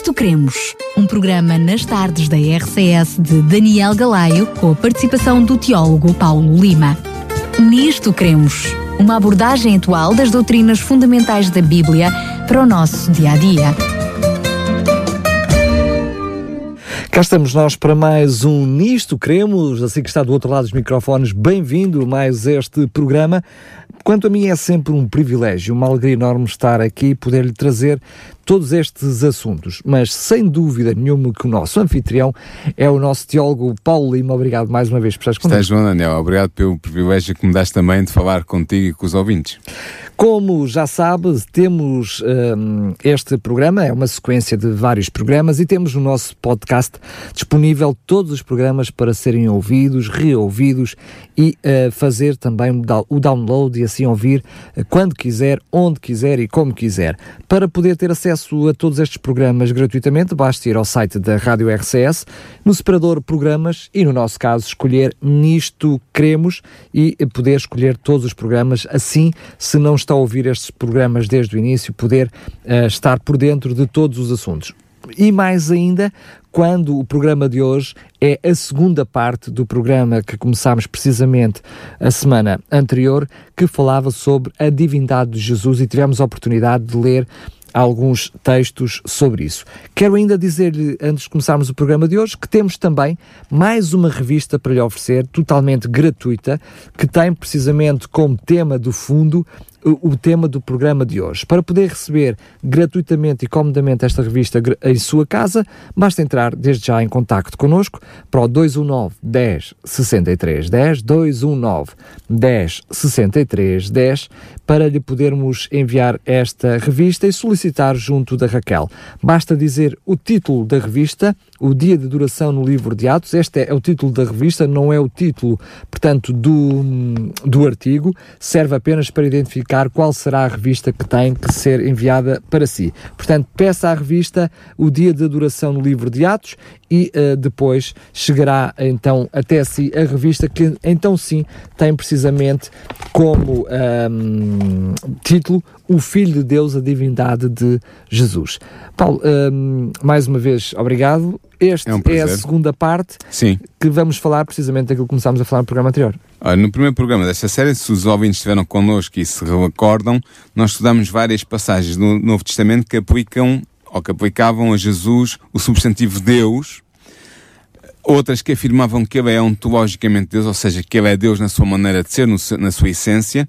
Nisto Cremos, um programa nas tardes da RCS de Daniel Galaio, com a participação do teólogo Paulo Lima. Nisto Cremos, uma abordagem atual das doutrinas fundamentais da Bíblia para o nosso dia a dia. Cá estamos nós para mais um Nisto Cremos, assim que está do outro lado dos microfones, bem-vindo a mais este programa. Quanto a mim é sempre um privilégio, uma alegria enorme estar aqui e poder-lhe trazer todos estes assuntos, mas sem dúvida nenhuma que o nosso anfitrião é o nosso teólogo Paulo Lima. Obrigado mais uma vez por estares connosco. Estás, João Daniel. Obrigado pelo privilégio que me das também de falar contigo e com os ouvintes. Como já sabe, temos um, este programa, é uma sequência de vários programas e temos no nosso podcast disponível todos os programas para serem ouvidos, reouvidos e uh, fazer também o download e assim ouvir uh, quando quiser, onde quiser e como quiser. Para poder ter acesso a todos estes programas gratuitamente, basta ir ao site da Rádio RCS, no separador Programas e, no nosso caso, escolher Nisto Queremos e poder escolher todos os programas. Assim, se não está a ouvir estes programas desde o início, poder uh, estar por dentro de todos os assuntos. E mais ainda, quando o programa de hoje é a segunda parte do programa que começámos precisamente a semana anterior, que falava sobre a divindade de Jesus e tivemos a oportunidade de ler alguns textos sobre isso. Quero ainda dizer-lhe, antes de começarmos o programa de hoje, que temos também mais uma revista para lhe oferecer, totalmente gratuita, que tem precisamente como tema do fundo o, tema do programa de hoje. Para poder receber gratuitamente e comodamente esta revista em sua casa, basta entrar desde já em contacto connosco para o 219 10 63 10, 219 10 63 10, para lhe podermos enviar esta revista e solicitar junto da Raquel. Basta dizer o título da revista, o dia de duração no livro de Atos, este é o título da revista, não é o título, portanto, do, do artigo, serve apenas para identificar qual será a revista que tem que ser enviada para si. Portanto, peça à revista o dia de duração no livro de Atos e uh, depois chegará então até si a revista que então sim tem precisamente como um, título O Filho de Deus, a Divindade de Jesus. Paulo, um, mais uma vez, obrigado. Este é, um é, a segunda parte Sim. que vamos falar precisamente daquilo que começámos a falar no programa anterior. no primeiro programa desta série, se os ouvintes estiveram connosco e se recordam, nós estudamos várias passagens do Novo Testamento que aplicam ou que aplicavam a Jesus o substantivo Deus, outras que afirmavam que ele é ontologicamente Deus, ou seja, que ele é Deus na sua maneira de ser, no, na sua essência,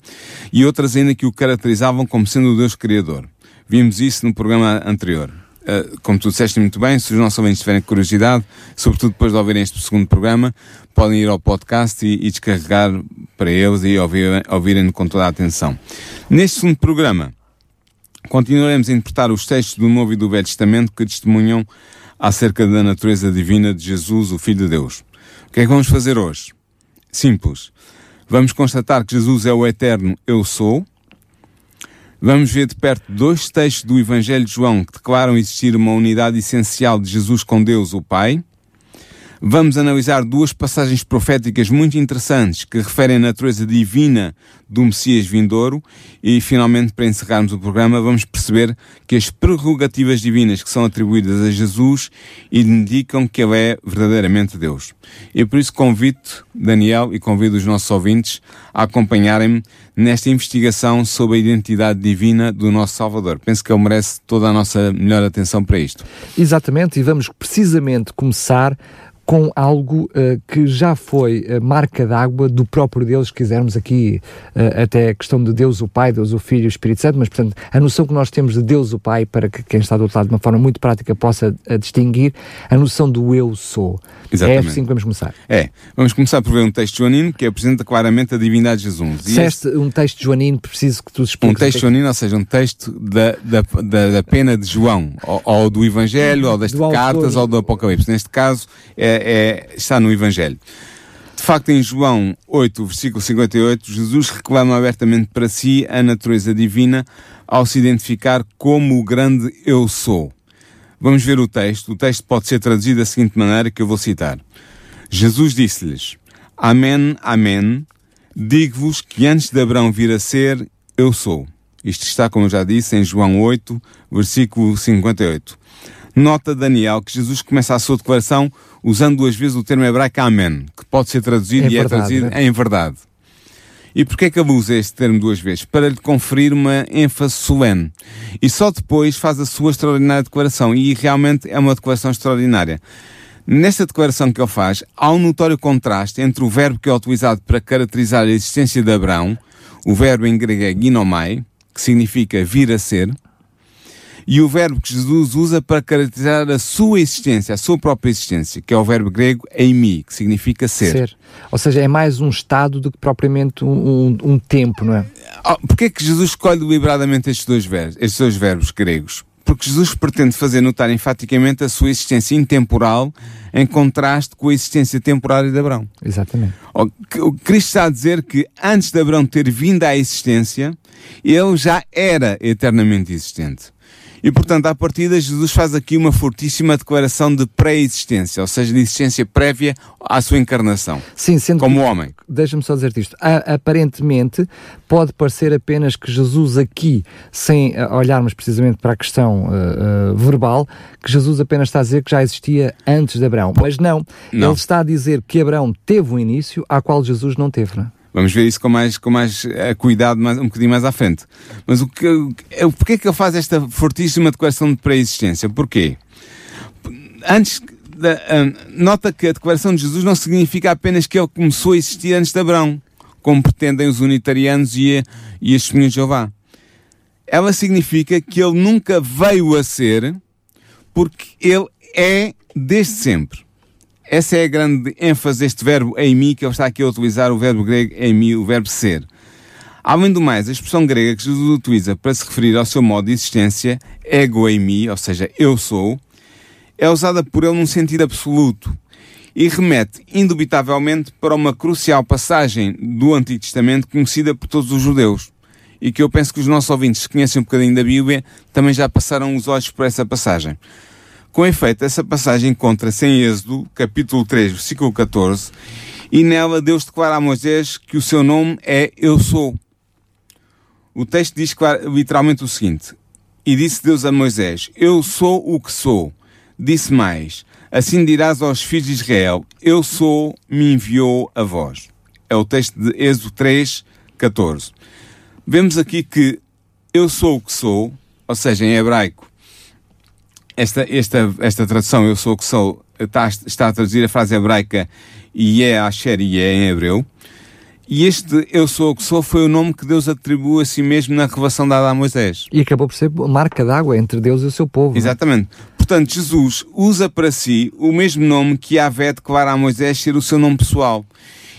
e outras ainda que o caracterizavam como sendo o Deus Criador. Vimos isso no programa anterior. Uh, como tu disseste muito bem, se os nossos ouvintes tiverem curiosidade, sobretudo depois de ouvirem este segundo programa, podem ir ao podcast e, e descarregar para eles e ouvir, ouvirem com toda a atenção. Neste segundo programa, continuaremos a interpretar os textos do Novo e do Velho Testamento que testemunham acerca da natureza divina de Jesus, o Filho de Deus. O que é que vamos fazer hoje? Simples. Vamos constatar que Jesus é o eterno Eu Sou. Vamos ver de perto dois textos do Evangelho de João que declaram existir uma unidade essencial de Jesus com Deus, o Pai. Vamos analisar duas passagens proféticas muito interessantes que referem a natureza divina do Messias vindouro e, finalmente, para encerrarmos o programa, vamos perceber que as prerrogativas divinas que são atribuídas a Jesus indicam que ele é verdadeiramente Deus. E por isso convido Daniel e convido os nossos ouvintes a acompanharem-me nesta investigação sobre a identidade divina do nosso Salvador. Penso que ele merece toda a nossa melhor atenção para isto. Exatamente, e vamos precisamente começar com algo uh, que já foi uh, marca d'água do próprio Deus, se quisermos aqui uh, até a questão de Deus o Pai, Deus o Filho e o Espírito Santo, mas portanto a noção que nós temos de Deus o Pai, para que quem está do outro lado de uma forma muito prática possa distinguir, a noção do eu sou. Exatamente. É assim que vamos começar. É, vamos começar por ver um texto joanino que apresenta claramente a divindade de Jesus. Se este um texto joanino, preciso que tu expliques. Um texto joanino, ou seja, um texto da, da, da, da pena de João, ou, ou do Evangelho, ou das cartas, ou do Apocalipse. Neste caso, é, é, está no Evangelho. De facto, em João 8, versículo 58, Jesus reclama abertamente para si a natureza divina ao se identificar como o grande Eu Sou. Vamos ver o texto. O texto pode ser traduzido da seguinte maneira que eu vou citar. Jesus disse-lhes, Amém, Amém, digo-vos que antes de Abraão vir a ser, eu sou. Isto está, como eu já disse, em João 8, versículo 58. Nota Daniel que Jesus começa a sua declaração usando duas vezes o termo hebraico Amen, que pode ser traduzido É e é verdade, traduzido né? em verdade. E porquê é que ele usa este termo duas vezes? Para lhe conferir uma ênfase solene. E só depois faz a sua extraordinária declaração. E realmente é uma declaração extraordinária. Nesta declaração que ele faz, há um notório contraste entre o verbo que é utilizado para caracterizar a existência de Abraão, o verbo em grego é ginomai, que significa vir a ser, e o verbo que Jesus usa para caracterizar a sua existência, a sua própria existência, que é o verbo grego eimi, que significa ser. Ser. Ou seja, é mais um estado do que propriamente um, um, um tempo, não é? Oh, Porquê é que Jesus escolhe deliberadamente estes dois, verbos, estes dois verbos gregos? Porque Jesus pretende fazer notar enfaticamente a sua existência intemporal em contraste com a existência temporária de Abraão. Exatamente. O Cristo está a dizer que antes de Abraão ter vindo à existência, ele já era eternamente existente. E portanto, à partida, Jesus faz aqui uma fortíssima declaração de pré-existência, ou seja, de existência prévia à sua encarnação, Sim, sendo como que, homem. deixa-me só dizer-te isto, A- aparentemente pode parecer apenas que Jesus aqui, sem ah, olharmos precisamente para a questão ah, ah, verbal, que Jesus apenas está a dizer que já existia antes de Abraão. Mas não, Não. ele está a dizer que Abraão teve um início ao qual Jesus não teve. Não é? Vamos ver isso com mais, com mais eh, cuidado mais, um bocadinho mais à frente. Mas o que, o que- porquê é que ele faz esta fortíssima declaração de pré-existência? Porquê? Antes, da, ah, nota que a declaração de Jesus não significa apenas que ele começou a existir antes de Abraão, como pretendem os unitarianos e, e as testemunhas de Jeová. Ela significa que ele nunca veio a ser, porque ele é desde sempre. Essa é a grande ênfase deste verbo eimi, que ele está aqui a utilizar o verbo grego eimi, o verbo ser. Além do mais, a expressão grega que Jesus utiliza para se referir ao seu modo de existência, ego eimi, ou seja, eu sou, é usada por ele num sentido absoluto e remete indubitavelmente para uma crucial passagem do Antigo Testamento conhecida por todos os judeus e que eu penso que os nossos ouvintes que conhecem um bocadinho da Bíblia também já passaram os olhos por essa passagem. Com efeito, essa passagem encontra-se em Êxodo, capítulo 3, versículo 14, e nela Deus declara a Moisés que o seu nome é Eu Sou. O texto diz literalmente o seguinte: E disse Deus a Moisés: Eu sou o que sou. Disse mais: Assim dirás aos filhos de Israel: Eu sou, me enviou a vós. É o texto de Êxodo 3, 14. Vemos aqui que eu sou o que sou, ou seja, em hebraico, esta, esta, esta tradução, eu sou o que sou, está, está a traduzir a frase hebraica Ié Asher Ié em hebreu. E este eu sou o que sou foi o nome que Deus atribuiu a si mesmo na revelação dada a Moisés. E acabou por ser marca d'água entre Deus e o seu povo. não é? Exatamente. Portanto, Jesus usa para si o mesmo nome que Yahvé declara a Moisés ser o seu nome pessoal.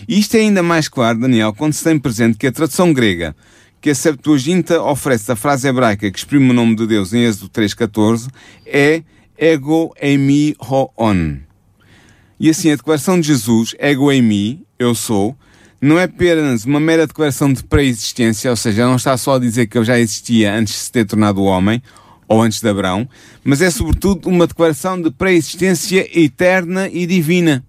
E isto é ainda mais claro, Daniel, quando se tem presente que a tradução grega que a Septuaginta oferece da frase hebraica que exprime o nome de Deus em Êxodo 3.14 é Ego Emi Ho-On. E assim, a declaração de Jesus, Ego Emi, eu sou, não é apenas uma mera declaração de pré-existência, ou seja, não está só a dizer que eu já existia antes de se ter tornado homem, ou antes de Abraão, mas é sobretudo uma declaração de pré-existência eterna e divina.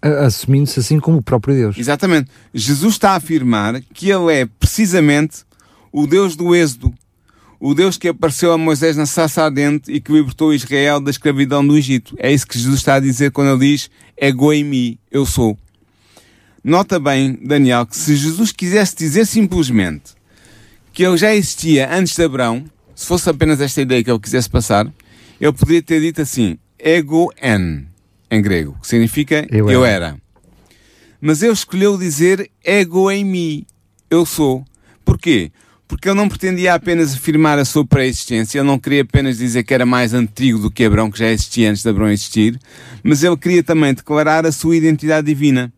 Assumindo-se assim como o próprio Deus. Exatamente. Jesus está a afirmar que ele é precisamente o Deus do Êxodo, o Deus que apareceu a Moisés na sarça ardente e que libertou Israel da escravidão do Egito. É isso que Jesus está a dizer quando ele diz Ego em mim, eu sou. Nota bem, Daniel, que se Jesus quisesse dizer simplesmente que ele já existia antes de Abraão, se fosse apenas esta ideia que ele quisesse passar, ele poderia ter dito assim, ego en, em grego, que significa Eu eu era. era. Mas ele escolheu dizer ego em mim, eu sou. Porquê? Porque ele não pretendia apenas afirmar a sua pré-existência, ele não queria apenas dizer que era mais antigo do que Abraão, que já existia antes de Abraão existir, mas ele queria também declarar a sua identidade divina.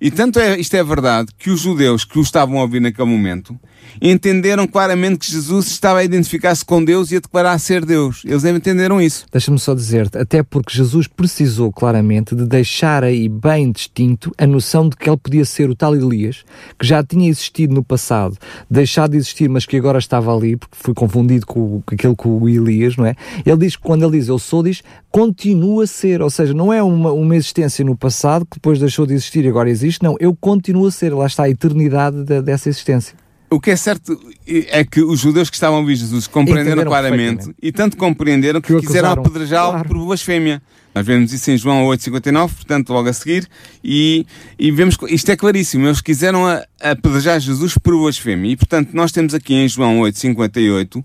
E tanto é, isto é verdade que os judeus que o estavam a ouvir naquele momento entenderam claramente que Jesus estava a identificar-se com Deus e a declarar ser Deus. Eles entenderam isso. Deixa-me só dizer-te, até porque Jesus precisou claramente de deixar aí bem distinto a noção de que ele podia ser o tal Elias, que já tinha existido no passado, deixado de existir, mas que agora estava ali, porque foi confundido com, com aquele com o Elias, não é? Ele diz que quando ele diz eu sou, diz continua a ser, ou seja, não é uma, uma existência no passado que depois deixou de existir e agora existe, não, eu continuo a ser, lá está a eternidade da- dessa existência. O que é certo é que os judeus que estavam a Jesus compreenderam claramente e tanto compreenderam que, Que quiseram apedrejá-lo Claro. por blasfémia. Nós vemos isso em João 8,59, portanto, logo a seguir, e, e vemos que isto é claríssimo. Eles quiseram a- apedrejar Jesus por blasfémia. E, portanto, nós temos aqui em João 8,58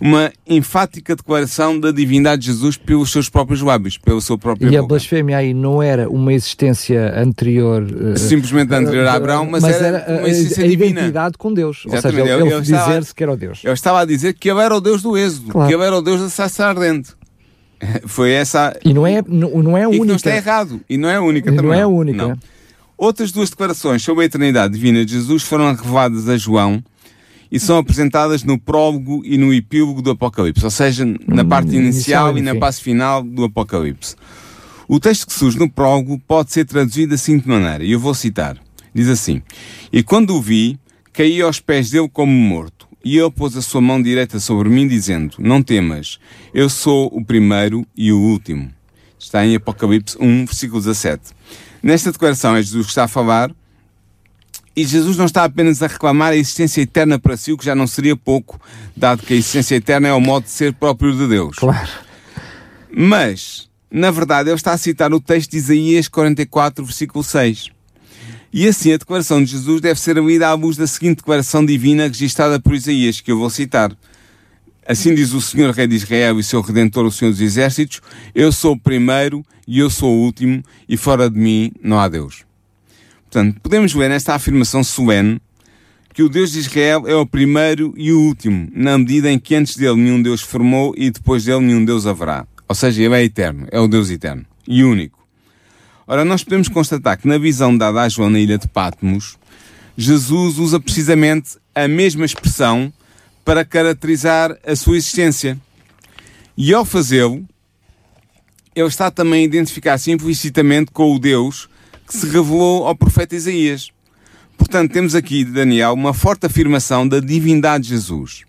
uma enfática declaração da divindade de Jesus pelos seus próprios lábios, pela sua própria E a boca. blasfémia aí não era uma existência anterior. eh, Simplesmente anterior a eh, Abraão, mas, era, a, uma existência a divina. identidade com Deus. Ou Exatamente. seja, ele, ele estava- dizer-se que era o Deus. Eu estava a dizer que ele era o Deus do êxodo, Claro. que ele era o Deus da sarça ardente. Foi essa. E não é, não, não é a E que não única. está errado. E não é a única E também. não é a única. Não. Outras duas declarações sobre a eternidade divina de Jesus foram reveladas a João e são apresentadas no prólogo e no epílogo do Apocalipse, ou seja, na Hum, parte inicial inicial e e na parte final do Apocalipse. O texto que surge no prólogo pode ser traduzido da seguinte maneira, e eu vou citar. Diz assim: E quando o vi, caí aos pés dele como morto. E ele pôs a sua mão direita sobre mim, dizendo: Não temas, eu sou o primeiro e o último. Está em Apocalipse 1, versículo 17. Nesta declaração é Jesus que está a falar, e Jesus não está apenas a reclamar a existência eterna para si, o que já não seria pouco, dado que a existência eterna é o modo de ser próprio de Deus. Claro. Mas, na verdade, ele está a citar o texto de Isaías 44, versículo 6. E assim a declaração de Jesus deve ser lida à luz da seguinte declaração divina registrada por Isaías, que eu vou citar. Assim diz o Senhor Rei de Israel e seu Redentor, o Senhor dos Exércitos, eu sou o primeiro e eu sou o último, e fora de mim não há Deus. Portanto, podemos ver nesta afirmação solene que o Deus de Israel é o primeiro e o último, na medida em que antes dele nenhum Deus formou e depois dele nenhum Deus haverá. Ou seja, ele é eterno, é o Deus eterno e único. Ora, nós podemos constatar que na visão dada a João na ilha de Patmos, Jesus usa precisamente a mesma expressão para caracterizar a sua existência. E ao fazê-lo, ele está também a identificar-se implicitamente com o Deus que se revelou ao profeta Isaías. Portanto, temos aqui, Daniel, uma forte afirmação da divindade de Jesus.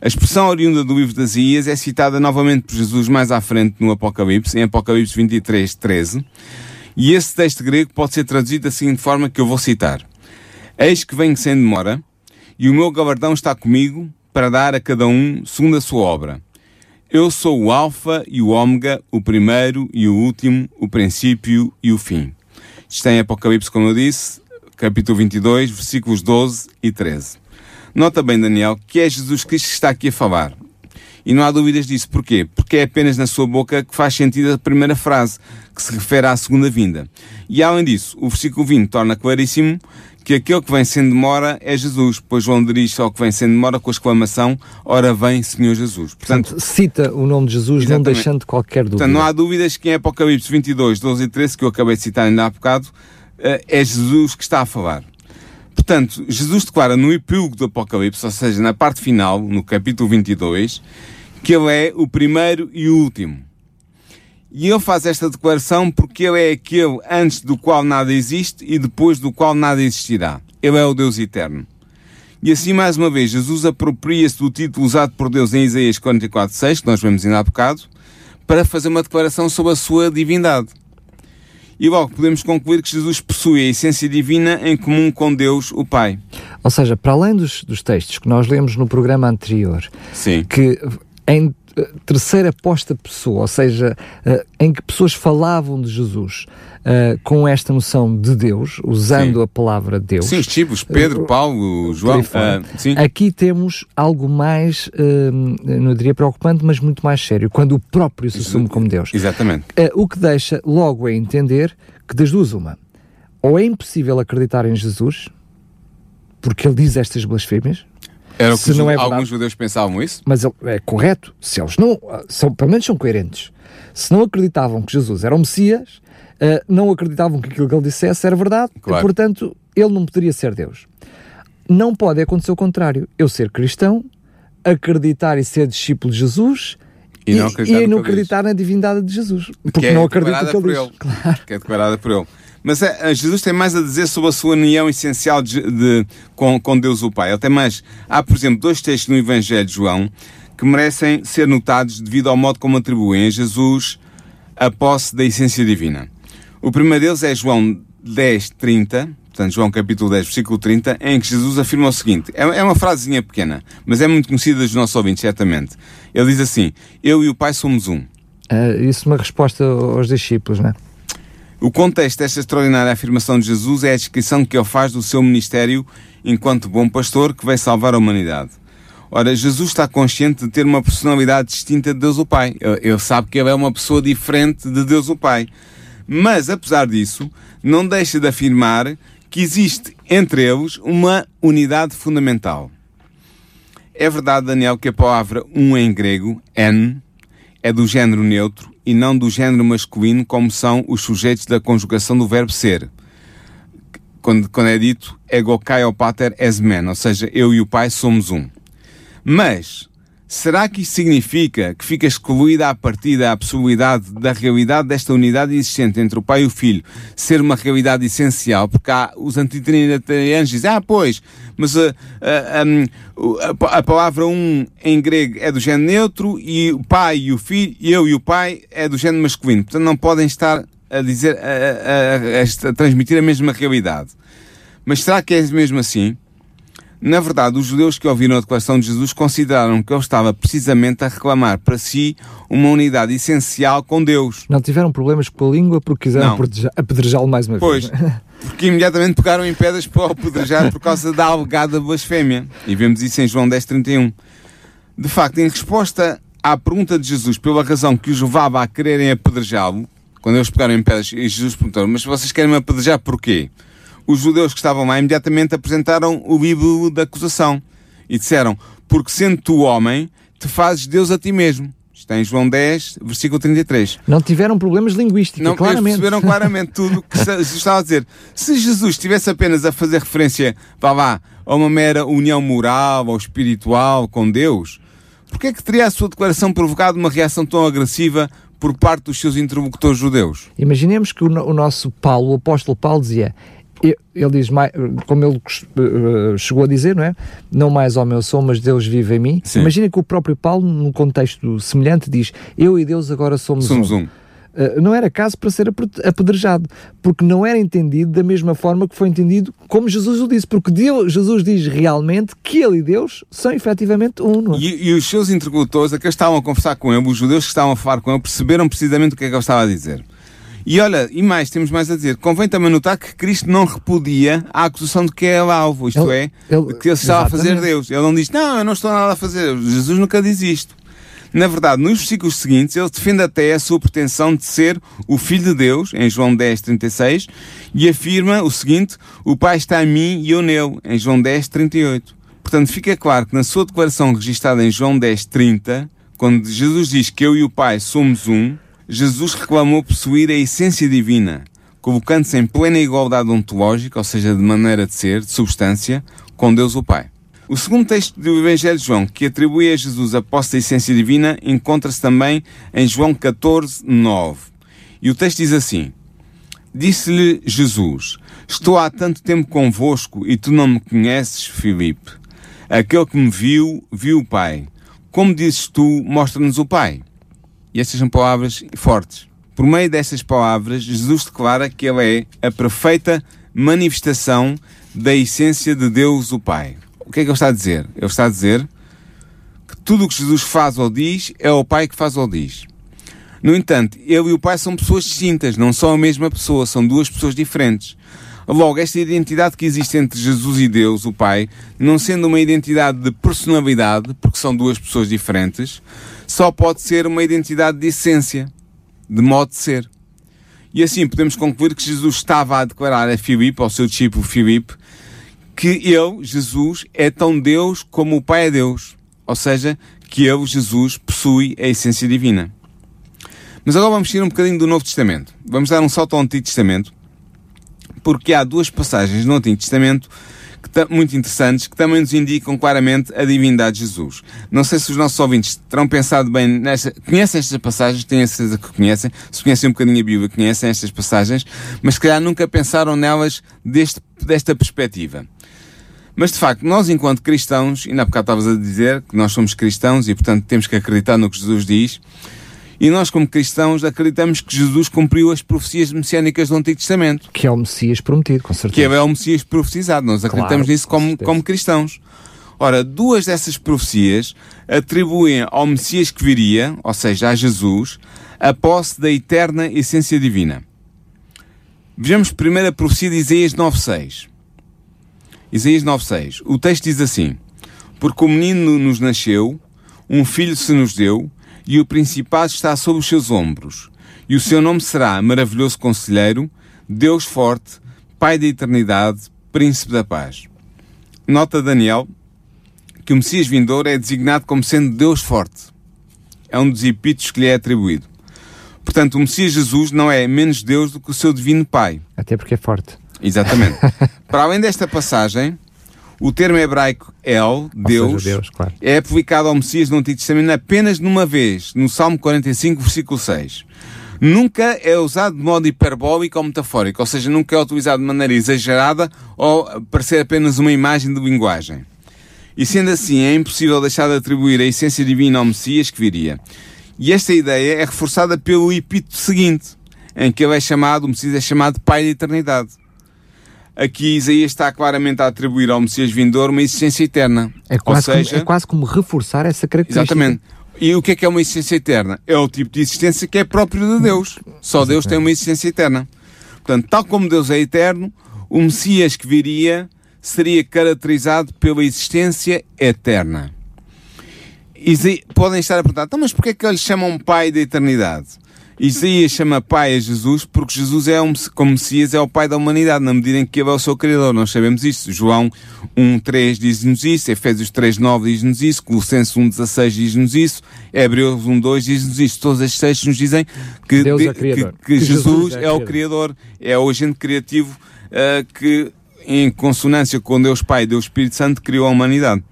A expressão oriunda do livro de Isaías é citada novamente por Jesus mais à frente no Apocalipse, em Apocalipse 23, 13, e esse texto grego pode ser traduzido da seguinte forma que eu vou citar. Eis que venho sem demora, e o meu galardão está comigo para dar a cada um segundo a sua obra. Eu sou o Alfa e o Ômega, o primeiro e o último, o princípio e o fim. Está em Apocalipse, como eu disse, capítulo 22, versículos 12 e 13. Nota bem, Daniel, que é Jesus Cristo que está aqui a falar. E não há dúvidas disso. Porquê? Porque é apenas na sua boca que faz sentido a primeira frase, que se refere à segunda vinda. E além disso, o versículo 20 torna claríssimo que aquele que vem sem demora é Jesus, pois João dirige ao que vem sem demora com a exclamação Ora vem, Senhor Jesus. Portanto, Portanto, cita o nome de Jesus, não Exatamente. deixando qualquer dúvida. Portanto, não há dúvidas que em Apocalipse 22, 12 e 13, que eu acabei de citar ainda há bocado, eh, é Jesus que está a falar. Portanto, Jesus declara no epílogo do Apocalipse, ou seja, na parte final, no capítulo 22, que ele é o primeiro e o último. E ele faz esta declaração porque ele é aquele antes do qual nada existe e depois do qual nada existirá. Ele é o Deus eterno. E assim, mais uma vez, Jesus apropria-se do título usado por Deus em Isaías 44.6, que nós vemos ainda há bocado, para fazer uma declaração sobre a sua divindade. E logo podemos concluir que Jesus possui a essência divina em comum com Deus, o Pai. Ou seja, para além dos, dos textos que nós lemos no programa anterior, Sim. que em eh, terceira posta pessoa, ou seja, eh, em que pessoas falavam de Jesus eh, com esta noção de Deus, usando Sim. a palavra Deus. Sim, os tipos, Pedro, Paulo, João. sim. Aqui temos algo mais, não diria preocupante, mas muito mais sério, quando o próprio se assume como Deus. Exatamente. O que deixa logo a entender que das duas uma, ou é impossível acreditar em Jesus, porque ele diz estas blasfémias, Era o que os- não é verdade. alguns judeus pensavam isso? mas é correto, se eles não, são, pelo menos são coerentes, se não acreditavam que Jesus era o Messias, ah, não acreditavam que aquilo que ele dissesse era verdade, Claro. e, portanto, ele não poderia ser Deus. Não pode acontecer o contrário. Eu ser cristão, acreditar e ser discípulo de Jesus E não acreditar que ele acreditar na divindade de Jesus. Porque que é não acredito que ele diz. ele. Claro. Que é declarada por ele. Mas é, Jesus tem mais a dizer sobre a sua união essencial de, de- com, com Deus o Pai. Ele tem mais. Há, por exemplo, dois textos no Evangelho de João que merecem ser notados devido ao modo como atribuem a Jesus a posse da essência divina. O primeiro deles é João 10, 30, portanto João capítulo 10, versículo 30, em que Jesus afirma o seguinte, é, é uma frasezinha pequena, mas é muito conhecida dos nossos ouvintes, certamente. Ele diz assim, eu e o Pai somos um. Uh, isso é uma resposta aos discípulos, não é? O contexto desta extraordinária afirmação de Jesus é a descrição que ele faz do seu ministério enquanto bom pastor que vai salvar a humanidade. Ora, Jesus está consciente de ter uma personalidade distinta de Deus o Pai. Ele, sabe que ele é uma pessoa diferente de Deus o Pai. Mas, apesar disso, não deixa de afirmar que existe entre eles uma unidade fundamental. É verdade, Daniel, que a palavra um em grego, en, é do género neutro e não do género masculino, como são os sujeitos da conjugação do verbo ser. Quando, quando é dito ego kai pater es men, ou seja, eu e o pai somos um. Mas, será que isso significa que fica excluída a partida a possibilidade da realidade desta unidade existente entre o pai e o filho ser uma realidade essencial? Porque há os antitrinitarianos dizem, ah, pois, mas a, a, a, a, palavra um em grego é do género neutro e o pai e o filho, eu e o pai é do género masculino. Portanto, não podem estar a dizer, a transmitir a mesma realidade. Mas será que é mesmo assim? Na verdade, os judeus que ouviram a declaração de Jesus consideraram que ele estava precisamente a reclamar para si uma unidade essencial com Deus. Não tiveram problemas com a língua porque quiseram apedrejá-lo mais uma pois, vez. Pois, porque imediatamente pegaram em pedras para o apedrejar por causa da alegada blasfémia. E vemos isso em João 10.31. De facto, em resposta à pergunta de Jesus pela razão que os levava a quererem apedrejá-lo, quando eles pegaram em pedras, e Jesus perguntou, mas vocês querem me apedrejar porquê? Os judeus que estavam lá imediatamente apresentaram o livro da acusação e disseram: Porque sendo tu homem, te fazes Deus a ti mesmo. Está em João 10, versículo 33. Não tiveram problemas linguísticos, Não, claramente. perceberam claramente tudo o que Jesus estava a dizer. Se Jesus estivesse apenas a fazer referência, vá lá, a uma mera união moral ou espiritual com Deus, porquê é que teria a sua declaração provocado uma reação tão agressiva por parte dos seus interlocutores judeus? Imaginemos que o, o nosso Paulo, o apóstolo Paulo, dizia ele diz, como ele eh, chegou a dizer, não é? Não mais ao meu sou, mas Deus vive em mim. Sim. Imagina que o próprio Paulo, num contexto semelhante, diz: Eu e Deus agora somos, somos um. um. Uh, não era caso para ser apedrejado, porque não era entendido da mesma forma que foi entendido como Jesus o disse, porque Deus, Jesus diz realmente que ele e Deus são efetivamente um. É? E, e, os seus interlocutores, aqueles que estavam a conversar com ele, os judeus que estavam a falar com ele, perceberam precisamente o que é que ele estava a dizer. E olha, e mais, temos mais a dizer. Convém também notar que Cristo não repudia a acusação de que é alvo, isto ele, é, ele, que ele estava a fazer Deus. Ele não diz, não, eu não estou nada a fazer. Jesus nunca diz isto. Na verdade, nos versículos seguintes, ele defende até a sua pretensão de ser o Filho de Deus, em João 10, 36, e afirma o seguinte: O Pai está em mim e eu nele, em João 10, 38. Portanto, fica claro que na sua declaração registrada em João 10, 30, quando Jesus diz que eu e o Pai somos um, Jesus reclamou possuir a essência divina, colocando-se em plena igualdade ontológica, ou seja, de maneira de ser, de substância, com Deus o Pai. O segundo texto do Evangelho de João, que atribui a Jesus a posse da essência divina, encontra-se também em João 14, 9. E o texto diz assim: Disse-lhe Jesus: Estou há tanto tempo convosco e tu não me conheces, Filipe. Aquele que me viu, viu o Pai. Como dizes tu, mostra-nos o Pai. E estas são palavras fortes. Por meio destas palavras, Jesus declara que Ele é a perfeita manifestação da essência de Deus o Pai. O que é que Ele está a dizer? Ele está a dizer que tudo o que Jesus faz ou diz é o Pai que faz ou diz. No entanto, Ele e o Pai são pessoas distintas, não são a mesma pessoa, são duas pessoas diferentes. Logo, esta identidade que existe entre Jesus e Deus, o Pai, não sendo uma identidade de personalidade, porque são duas pessoas diferentes, só pode ser uma identidade de essência, de modo de ser. E assim podemos concluir que Jesus estava a declarar a Filipe, ao seu discípulo Filipe, que ele, Jesus, é tão Deus como o Pai é Deus. Ou seja, que ele, Jesus, possui a essência divina. Mas agora vamos ir um bocadinho do Novo Testamento. Vamos dar um salto ao Antigo Testamento, porque há duas passagens no Antigo Testamento muito interessantes que também nos indicam claramente a divindade de Jesus. Não sei se os nossos ouvintes terão pensado bem nesta, conhecem estas passagens, tenho a certeza que conhecem, se conhecem um bocadinho a Bíblia, conhecem estas passagens, mas se calhar nunca pensaram nelas deste, desta perspectiva. Mas de facto, nós enquanto cristãos, ainda há bocado estavas a dizer que nós somos cristãos e portanto temos que acreditar no que Jesus diz, E nós, como cristãos, acreditamos que Jesus cumpriu as profecias messiânicas do Antigo Testamento. Que é o Messias prometido, com certeza. Que é o Messias profetizado. Nós acreditamos Claro, nisso com como, como cristãos. Ora, duas dessas profecias atribuem ao Messias que viria, ou seja, a Jesus, a posse da eterna essência divina. Vejamos primeiro a profecia de Isaías 9.6. Isaías 9.6. O texto diz assim: Porque o menino nos nasceu, um filho se nos deu, e o principado está sob os seus ombros. E o seu nome será Maravilhoso Conselheiro, Deus Forte, Pai da Eternidade, Príncipe da Paz. Nota Daniel que o Messias vindouro é designado como sendo Deus Forte. É um dos epítetos que lhe é atribuído. Portanto, o Messias Jesus não é menos Deus do que o seu divino Pai. Até porque é forte. Exatamente. Para além desta passagem, o termo hebraico El, Deus, seja, Deus, claro. é aplicado ao Messias no Antigo Testamento apenas numa vez, no Salmo 45, versículo 6. Nunca é usado de modo hiperbólico ou metafórico, ou seja, nunca é utilizado de maneira exagerada ou para ser apenas uma imagem de linguagem. E sendo assim, é impossível deixar de atribuir a essência divina ao Messias que viria. E esta ideia é reforçada pelo epíteto seguinte, em que ele é chamado, o Messias é chamado de Pai da Eternidade. Aqui Isaías está claramente a atribuir ao Messias vindouro uma existência eterna. É quase, Ou seja, como, é quase como reforçar essa característica. Exatamente. E o que é que é uma existência eterna? É o tipo de existência que é próprio de Deus. Só Deus tem uma existência eterna. Portanto, tal como Deus é eterno, o Messias que viria seria caracterizado pela existência eterna. Isa- Podem estar a perguntar, então, mas porquê é que eles chamam Pai da eternidade? Isaías chama Pai a Jesus porque Jesus é um, como Messias é o Pai da humanidade, na medida em que ele é o seu Criador. Nós sabemos isso. João 1.3 diz-nos isso, Efésios 3.9 diz-nos isso, Colossenses 1.16 diz-nos isso, Hebreus 1.2 diz-nos isso. Todos estes textos nos dizem que, Deus é que- Criador. que Que Jesus, Jesus é é o Criador. É o agente criativo ah, que, em consonância com Deus Pai e Deus Espírito Santo, criou a humanidade.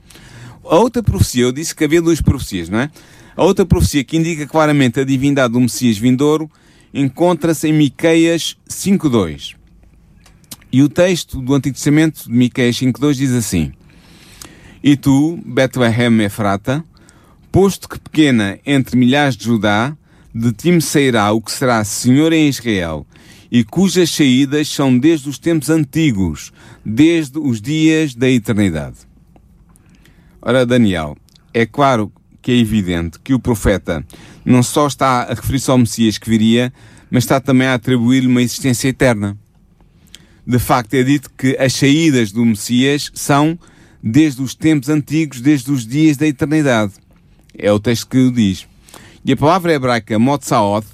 A outra profecia, eu disse que havia duas profecias, não é? A outra profecia que indica claramente a divindade do Messias vindouro encontra-se em Miqueias 5.2. E o texto do Antigo Testamento de Miqueias 5.2 diz assim: E tu, Betlehem Efrata, posto que pequena entre milhares de Judá, de ti me sairá o que será Senhor em Israel, e cujas saídas são desde os tempos antigos, desde os dias da eternidade. Ora, Daniel, é claro que é evidente que o profeta não só está a referir-se ao Messias que viria, mas está também a atribuir-lhe uma existência eterna. De facto, é dito que as saídas do Messias são desde os tempos antigos, desde os dias da eternidade. É o texto que o diz. E a palavra hebraica motsaoth,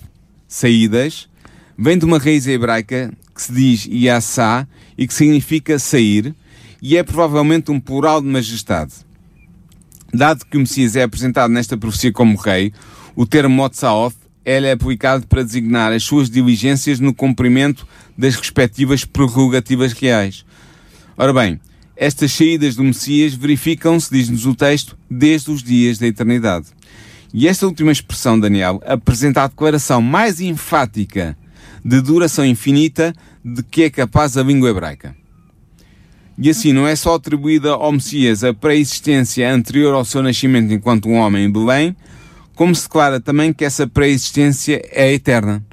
saídas, vem de uma raiz hebraica que se diz yassá e que significa sair, e é provavelmente um plural de majestade. Dado que o Messias é apresentado nesta profecia como rei, o termo Motsaoth é aplicado para designar as suas diligências no cumprimento das respectivas prerrogativas reais. Ora bem, estas saídas do Messias verificam-se, diz-nos o texto, desde os dias da eternidade. E esta última expressão, Daniel, apresenta a declaração mais enfática de duração infinita de que é capaz a língua hebraica. E assim, não é só atribuída ao Messias a pré-existência anterior ao seu nascimento enquanto um homem em Belém, como se declara também que essa pré-existência é eterna.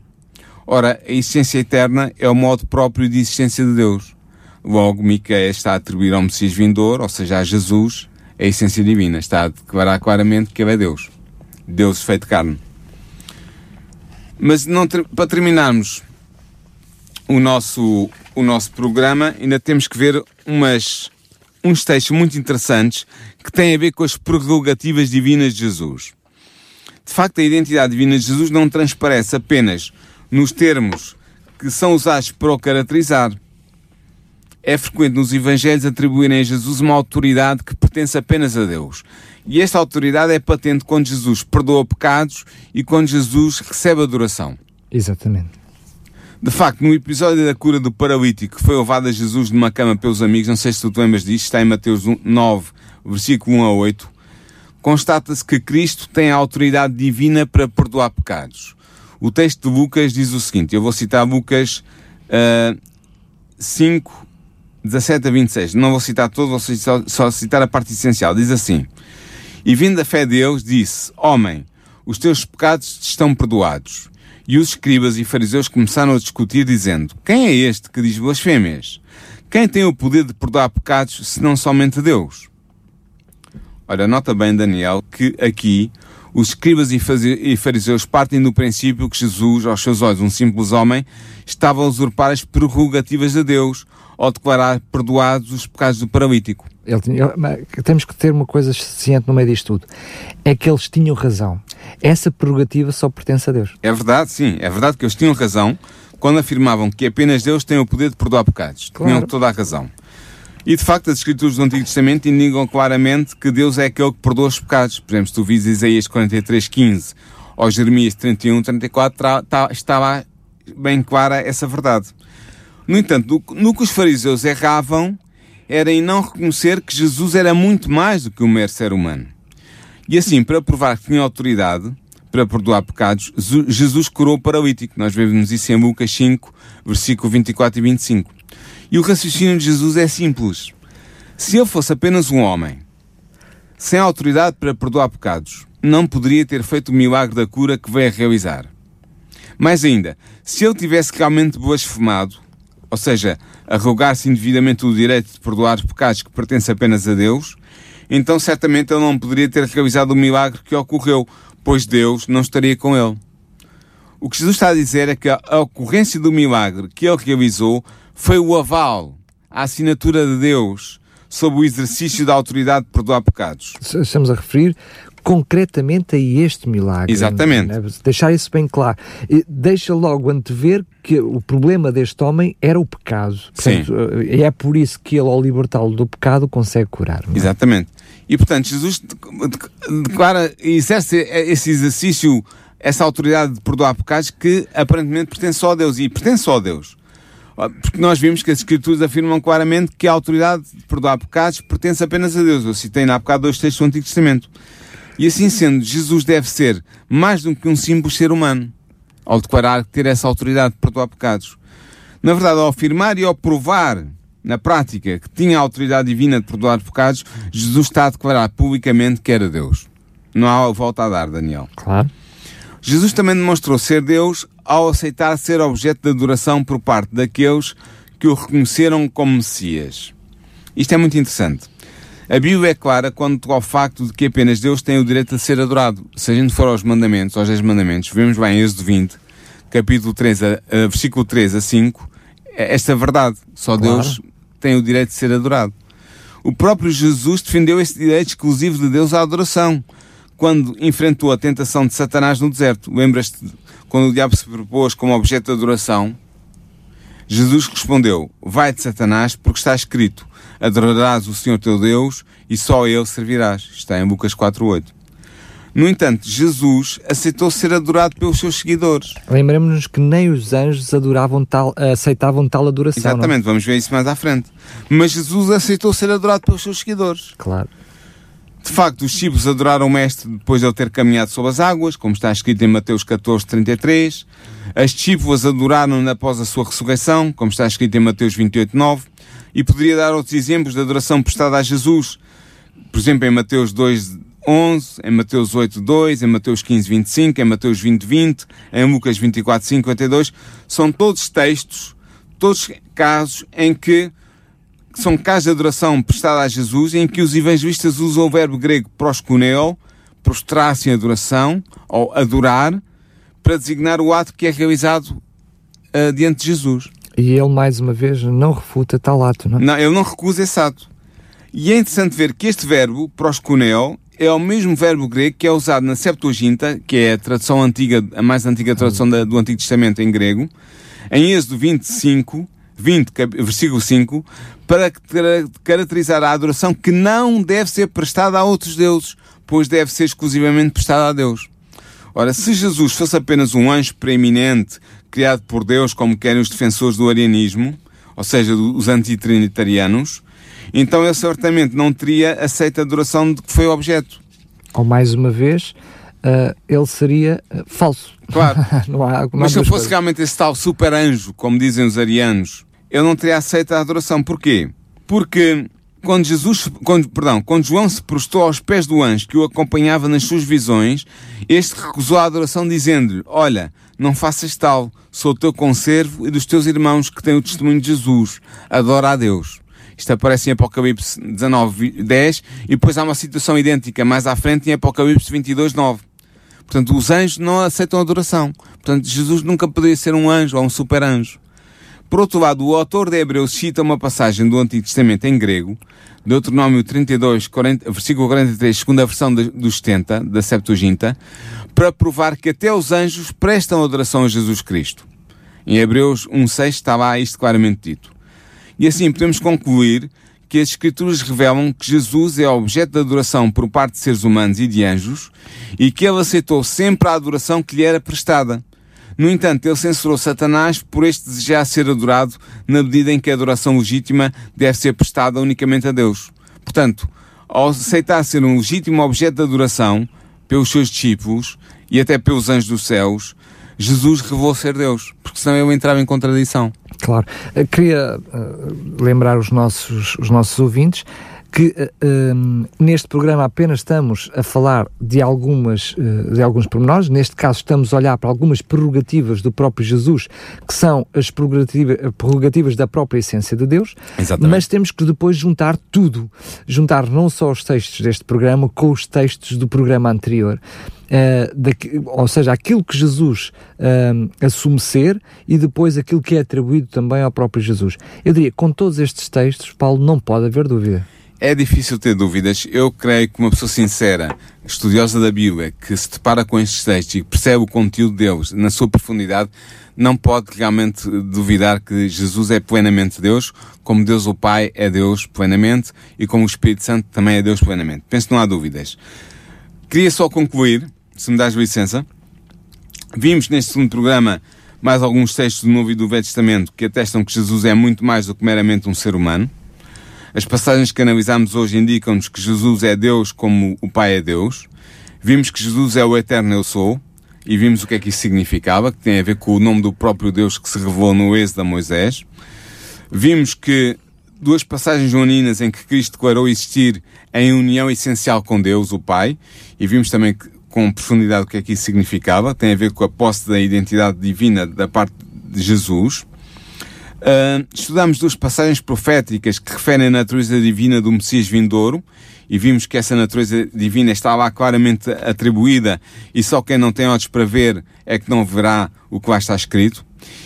Ora, a existência eterna é o modo próprio de existência de Deus. Logo, Micael está a atribuir ao Messias vindouro, ou seja, a Jesus, a essência divina. Está a declarar claramente que ele é Deus. Deus feito carne. Mas não, para terminarmos o nosso, o nosso programa, ainda temos que ver umas, uns textos muito interessantes que têm a ver com as prerrogativas divinas de Jesus. De facto, a identidade divina de Jesus não transparece apenas nos termos que são usados para o caracterizar. É frequente nos Evangelhos atribuírem a Jesus uma autoridade que pertence apenas a Deus. E esta autoridade é patente quando Jesus perdoa pecados e quando Jesus recebe adoração. Exatamente. De facto, no episódio da cura do paralítico que foi levado a Jesus numa cama pelos amigos, não sei se tu te lembras disto, está em Mateus 9, versículo 1 a 8, constata-se que Cristo tem a autoridade divina para perdoar pecados. O texto de Lucas diz o seguinte, eu vou citar Lucas ah, 5, 17 a 26, não vou citar todo, vou só, só citar a parte essencial, diz assim, e vindo da fé deles, disse, homem, os teus pecados te estão perdoados. E os escribas e fariseus começaram a discutir, dizendo: Quem é este que diz blasfêmias? Quem tem o poder de perdoar pecados, senão somente Deus? Ora, nota bem, Daniel, que aqui os escribas e fariseus partem do princípio que Jesus, aos seus olhos, um simples homem, estava a usurpar as prerrogativas de Deus ao declarar perdoados os pecados do paralítico. Tinha, temos que ter uma coisa ciente no meio disto tudo. É que eles tinham razão. Essa prerrogativa só pertence a Deus. É verdade, sim. É verdade que eles tinham razão quando afirmavam que apenas Deus tem o poder de perdoar pecados. Claro. Tinham toda a razão. E de facto, as Escrituras do Antigo Testamento indicam claramente que Deus é aquele que perdoa os pecados. Por exemplo, se tu vis Isaías 43, 15 ou Jeremias 31, 34, está lá bem clara essa verdade. No entanto, no que os fariseus erravam era em não reconhecer que Jesus era muito mais do que um mero ser humano. E assim, para provar que tinha autoridade para perdoar pecados, Jesus curou o paralítico. Nós vemos isso em Lucas 5, versículo 24 e 25. E o raciocínio de Jesus é simples. Se ele fosse apenas um homem, sem autoridade para perdoar pecados, não poderia ter feito o milagre da cura que veio a realizar. Mais ainda, se ele tivesse realmente blasfemado, ou seja, arrogar-se indevidamente o direito de perdoar os pecados que pertencem apenas a Deus, então certamente ele não poderia ter realizado o milagre que ocorreu, pois Deus não estaria com ele. O que Jesus está a dizer é que a ocorrência do milagre que ele realizou foi o aval, a assinatura de Deus sobre o exercício da autoridade de perdoar pecados. Estamos a referir concretamente a este milagre. Exatamente. Né? Deixar isso bem claro. Deixa logo antever que o problema deste homem era o pecado. Portanto, Sim. Eh, é por isso que ele, ao libertá-lo do pecado, consegue curar. É? Exatamente. E, portanto, Jesus declara e exerce esse exercício, essa autoridade de perdoar pecados que aparentemente pertence só a Deus. E pertence só a Deus. Porque nós vimos que as Escrituras afirmam claramente que a autoridade de perdoar pecados pertence apenas a Deus. Eu citei na bocado dois textos do Antigo Testamento. E assim sendo, Jesus deve ser mais do que um simples ser humano, ao declarar ter essa autoridade de perdoar pecados. Na verdade, ao afirmar e ao provar na prática que tinha a autoridade divina de perdoar pecados, Jesus está a declarar publicamente que era Deus. Não há volta a dar, Daniel. Claro. Jesus também demonstrou ser Deus ao aceitar ser objeto de adoração por parte daqueles que o reconheceram como Messias. Isto é muito interessante. A Bíblia é clara quanto ao facto de que apenas Deus tem o direito de ser adorado. Se a gente for aos mandamentos, aos 10 mandamentos, vemos bem em Êxodo 20, capítulo 3, a, a, versículo 3 a 5, é esta verdade. Só claro. Deus tem o direito de ser adorado. O próprio Jesus defendeu esse direito exclusivo de Deus à adoração, quando enfrentou a tentação de Satanás no deserto. Lembras-te quando o diabo se propôs como objeto de adoração? Jesus respondeu: Vai de Satanás, porque está escrito: Adorarás o Senhor teu Deus e só a Ele servirás. Está em Lucas 4.8. No entanto, Jesus aceitou ser adorado pelos seus seguidores. Lembramos-nos que nem os anjos adoravam tal, aceitavam tal adoração. É? Exatamente, vamos ver isso mais à frente. Mas Jesus aceitou ser adorado pelos seus seguidores. Claro. De facto, os discípulos adoraram o Mestre depois de ele ter caminhado sobre as águas, como está escrito em Mateus 14, 33. As discípulas adoraram-no após a sua ressurreição, como está escrito em Mateus 28, 9. E poderia dar outros exemplos de adoração prestada a Jesus, por exemplo, em Mateus 2, 11, em Mateus 8, 2, em Mateus 15, 25, em Mateus 20, 20, em Lucas 24, 52. São todos textos, todos casos em que são casos de adoração prestada a Jesus, em que os evangelistas usam o verbo grego proskuneo, prostrar-se em adoração, ou adorar, para designar o ato que é realizado uh, diante de Jesus. E ele, mais uma vez, não refuta tal ato, não é? Não, ele não recusa esse ato. E é interessante ver que este verbo, proskuneo, é o mesmo verbo grego que é usado na Septuaginta, que é a tradução antiga, a mais antiga tradução da, do Antigo Testamento em grego, em Êxodo 25, 20, versículo 5, para caracterizar a adoração que não deve ser prestada a outros deuses, pois deve ser exclusivamente prestada a Deus. Ora, se Jesus fosse apenas um anjo preeminente criado por Deus, como querem os defensores do arianismo, ou seja, os antitrinitarianos, então ele certamente não teria aceito a adoração de que foi objeto. Ou mais uma vez, uh, ele seria uh, falso. Claro. não há, não Mas se ele fosse coisas. realmente esse tal super anjo, como dizem os arianos, ele não teria aceito a adoração. Porquê? Porque quando Jesus, quando, perdão, quando João se prostou aos pés do anjo que o acompanhava nas suas visões, este recusou a adoração dizendo-lhe, olha, não faças tal, sou teu conservo e dos teus irmãos que têm o testemunho de Jesus, adora a Deus. Isto aparece em Apocalipse 19, 10 e depois há uma situação idêntica mais à frente em Apocalipse 22, 9. Portanto, os anjos não aceitam adoração. Portanto, Jesus nunca poderia ser um anjo ou um super anjo. Por outro lado, o autor de Hebreus cita uma passagem do Antigo Testamento em grego, Deuteronômio 32, 40, versículo 43, segunda versão dos 70, da Septuaginta, para provar que até os anjos prestam adoração a Jesus Cristo. Em Hebreus 1.6 está lá isto claramente dito. E assim podemos concluir que as Escrituras revelam que Jesus é objeto de adoração por parte de seres humanos e de anjos e que ele aceitou sempre a adoração que lhe era prestada. No entanto, ele censurou Satanás por este desejar ser adorado na medida em que a adoração legítima deve ser prestada unicamente a Deus. Portanto, ao aceitar ser um legítimo objeto de adoração pelos seus discípulos e até pelos anjos dos céus, Jesus revelou ser Deus, porque senão ele entrava em contradição. Claro. Eu queria uh, lembrar os nossos, os nossos ouvintes que uh, neste programa apenas estamos a falar de algumas uh, de alguns pormenores, neste caso estamos a olhar para algumas prerrogativas do próprio Jesus, que são as prerrogativas, prerrogativas da própria essência de Deus, Exatamente. mas temos que depois juntar tudo, juntar não só os textos deste programa com os textos do programa anterior. Uh, ou seja, aquilo que Jesus uh, assume ser e depois aquilo que é atribuído também ao próprio Jesus. Eu diria, com todos estes textos, Paulo, não pode haver dúvida. É difícil ter dúvidas. Eu creio que uma pessoa sincera, estudiosa da Bíblia, que se depara com estes textos e percebe o conteúdo deles na sua profundidade, não pode realmente duvidar que Jesus é plenamente Deus, como Deus o Pai é Deus plenamente e como o Espírito Santo também é Deus plenamente. Penso que não há dúvidas. Queria só concluir, se me dás licença. Vimos neste segundo programa mais alguns textos do Novo e do Velho Testamento que atestam que Jesus é muito mais do que meramente um ser humano. As passagens que analisamos hoje indicam-nos que Jesus é Deus como o Pai é Deus. Vimos que Jesus é o eterno eu sou e vimos o que é que isso significava, que tem a ver com o nome do próprio Deus que se revelou no êxodo a Moisés. Vimos que duas passagens joaninas em que Cristo declarou existir em união essencial com Deus, o Pai, e vimos também que, com profundidade o que é que isso significava, tem a ver com a posse da identidade divina da parte de Jesus. Estudamos duas passagens proféticas que referem a natureza divina do Messias vindouro e vimos que essa natureza divina está lá claramente atribuída e só quem não tem olhos para ver é que não verá o que lá está escrito.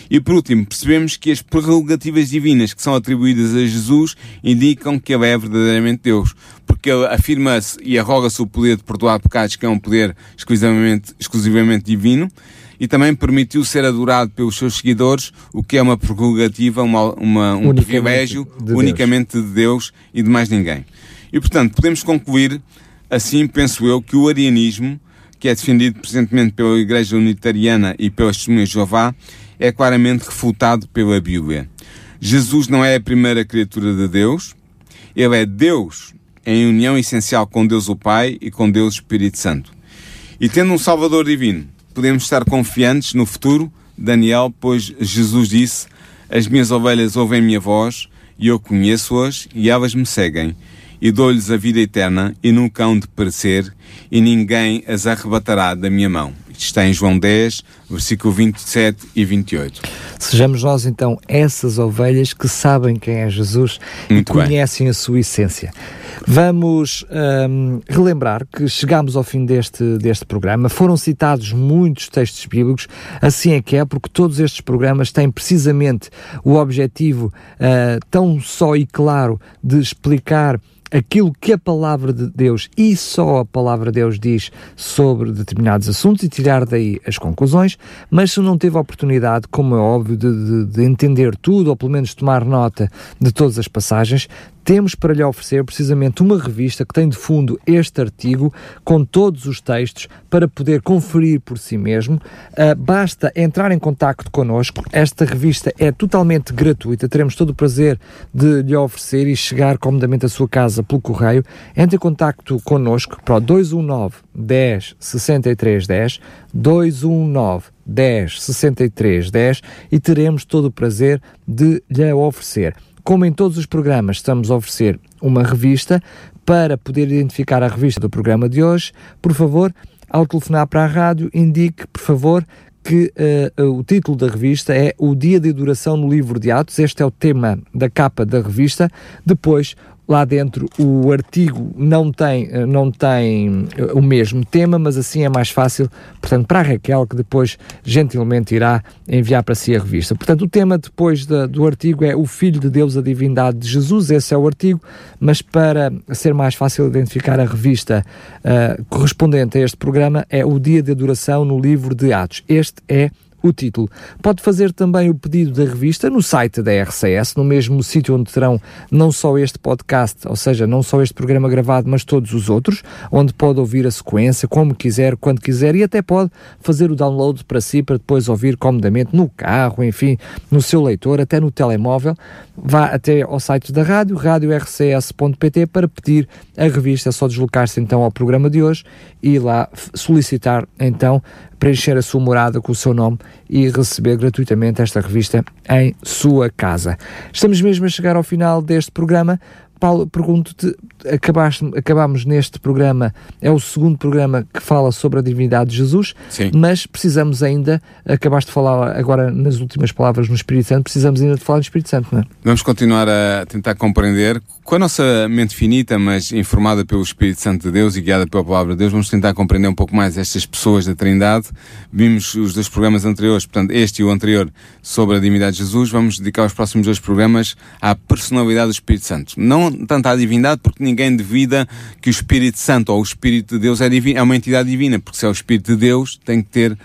E por último, percebemos que as prerrogativas divinas que são atribuídas a Jesus indicam que ele é verdadeiramente Deus, porque ele afirma-se e arroga-se o poder de perdoar pecados, que é um poder exclusivamente, exclusivamente divino, e também permitiu ser adorado pelos seus seguidores, o que é uma prerrogativa, uma, uma um Unicamente privilégio de unicamente de Deus e de mais ninguém. E portanto, podemos concluir, assim penso eu, que o arianismo, que é defendido presentemente pela Igreja Unitariana e pelas Testemunhas de Jeová, é claramente refutado pela Bíblia. Jesus não é a primeira criatura de Deus, ele é Deus em união essencial com Deus o Pai e com Deus o Espírito Santo. E tendo um Salvador divino, podemos estar confiantes no futuro, Daniel, pois Jesus disse: As minhas ovelhas ouvem minha voz, e eu conheço-as, e elas me seguem, e dou-lhes a vida eterna, e nunca hão de perecer, e ninguém as arrebatará da minha mão. Isto está em João 10, versículo 27 e 28. Sejamos nós então essas ovelhas que sabem quem é Jesus Muito e bem. conhecem a sua essência. Vamos hum, relembrar que chegamos ao fim deste, deste programa. Foram citados muitos textos bíblicos, assim é que é, porque todos estes programas têm precisamente o objetivo ah, tão só e claro de explicar aquilo que a palavra de Deus e só a palavra de Deus diz sobre determinados assuntos e tirar daí as conclusões, mas se não teve a oportunidade, como é óbvio, de, de- de entender tudo, ou pelo menos tomar nota de todas as passagens, temos para lhe oferecer precisamente uma revista que tem de fundo este artigo com todos os textos para poder conferir por si mesmo. Ah, basta entrar em contacto connosco. Esta revista é totalmente gratuita. Teremos todo o prazer de lhe oferecer e chegar comodamente à sua casa pelo correio. Entre em contacto connosco para o 219 10 63 10 219 10 63 10 e teremos todo o prazer de lhe oferecer. como em todos os programas, estamos a oferecer uma revista. Para poder identificar a revista do programa de hoje, por favor, ao telefonar para a rádio, indique, por favor, que uh, o título da revista é O Dia de Duração no Livro de Atos. Este é o tema da capa da revista. Depois, lá dentro o artigo não tem, eh, não tem eh, o mesmo tema, mas assim é mais fácil, portanto, para a Raquel, que depois gentilmente irá enviar para si a revista. Portanto, o tema depois do artigo é o Filho de Deus, a Divindade de Jesus, esse é o artigo, mas para ser mais fácil identificar a revista uh, correspondente a este programa é o Dia de Adoração no Livro de Atos. Este é o título. Pode fazer também o pedido da revista no site da RCS, no mesmo sítio onde terão não só este podcast, ou seja, não só este programa gravado, mas todos os outros, onde pode ouvir a sequência, como quiser, quando quiser, e até pode fazer o download para si, para depois ouvir comodamente no carro, enfim, no seu leitor, até no telemóvel. Vá até ao site da rádio, radiorcs.pt, para pedir a revista. É só deslocar-se então ao programa de hoje e lá solicitar então preencher a sua morada com o seu nome e receber gratuitamente esta revista em sua casa. Estamos mesmo a chegar ao final deste programa. Paulo, pergunto-te, acabámos neste programa, é o segundo programa que fala sobre a divindade de Jesus, Sim. mas precisamos ainda, acabaste de falar agora nas últimas palavras no Espírito Santo, precisamos ainda de falar do Espírito Santo, não é? Vamos continuar a tentar compreender, com a nossa mente finita, mas informada pelo Espírito Santo de Deus e guiada pela Palavra de Deus, vamos tentar compreender um pouco mais estas pessoas da Trindade. Vimos os dois programas anteriores, portanto, este e o anterior, sobre a divindade de Jesus. Vamos dedicar os próximos dois programas à personalidade do Espírito Santo. Não tanto à divindade, porque ninguém duvida que o Espírito Santo ou o Espírito de Deus é, divino, é uma entidade divina, porque se é o Espírito de Deus, tem que ter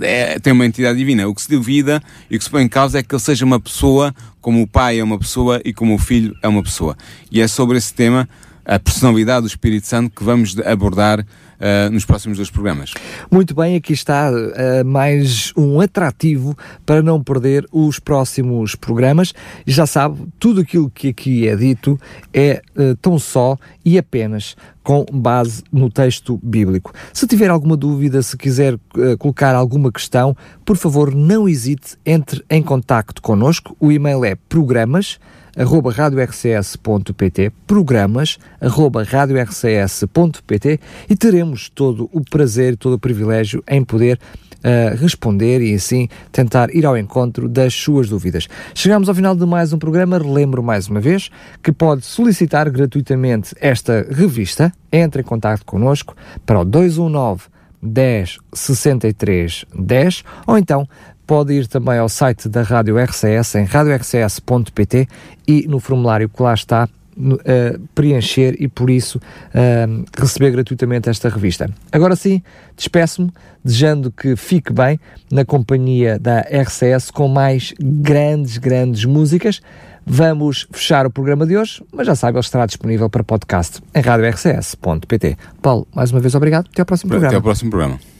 é, tem uma entidade divina. O que se duvida e o que se põe em causa é que ele seja uma pessoa, como o pai é uma pessoa e como o filho é uma pessoa. E é sobre esse tema, a personalidade do Espírito Santo, que vamos abordar uh, nos próximos dois programas. Muito bem, aqui está uh, mais um atrativo para não perder os próximos programas. E já sabe, tudo aquilo que aqui é dito é uh, tão só e apenas com base no texto bíblico. Se tiver alguma dúvida, se quiser colocar alguma questão, por favor, não hesite, entre em contacto connosco. O e-mail é programas arroba radiorcs.pt, programas arroba radiorcs.pt e teremos todo o prazer, todo o privilégio em poder uh, responder e assim tentar ir ao encontro das suas dúvidas. Chegamos ao final de mais um programa. Relembro mais uma vez que pode solicitar gratuitamente esta revista. Entre em contato connosco para o 219 10 63 10 ou então pode ir também ao site da Rádio RCS em radiorcs.pt e no formulário que lá está uh, preencher e por isso uh, receber gratuitamente esta revista. Agora sim, despeço-me desejando que fique bem na companhia da RCS com mais grandes, grandes músicas. Vamos fechar o programa de hoje, mas já sabe, ele estará disponível para podcast em radiorcs.pt. Paulo, mais uma vez obrigado. Até ao próximo programa. Até ao próximo programa.